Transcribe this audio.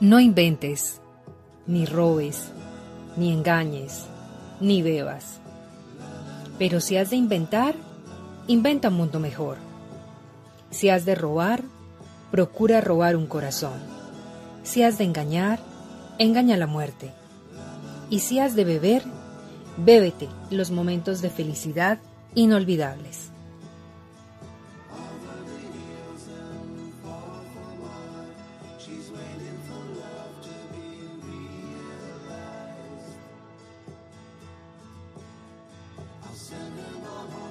No inventes, ni robes, ni engañes, ni bebas. Pero si has de inventar, inventa un mundo mejor. Si has de robar, procura robar un corazón. Si has de engañar, engaña la muerte. Y si has de beber, bébete los momentos de felicidad inolvidables. waiting for love to be realized. I'll send her my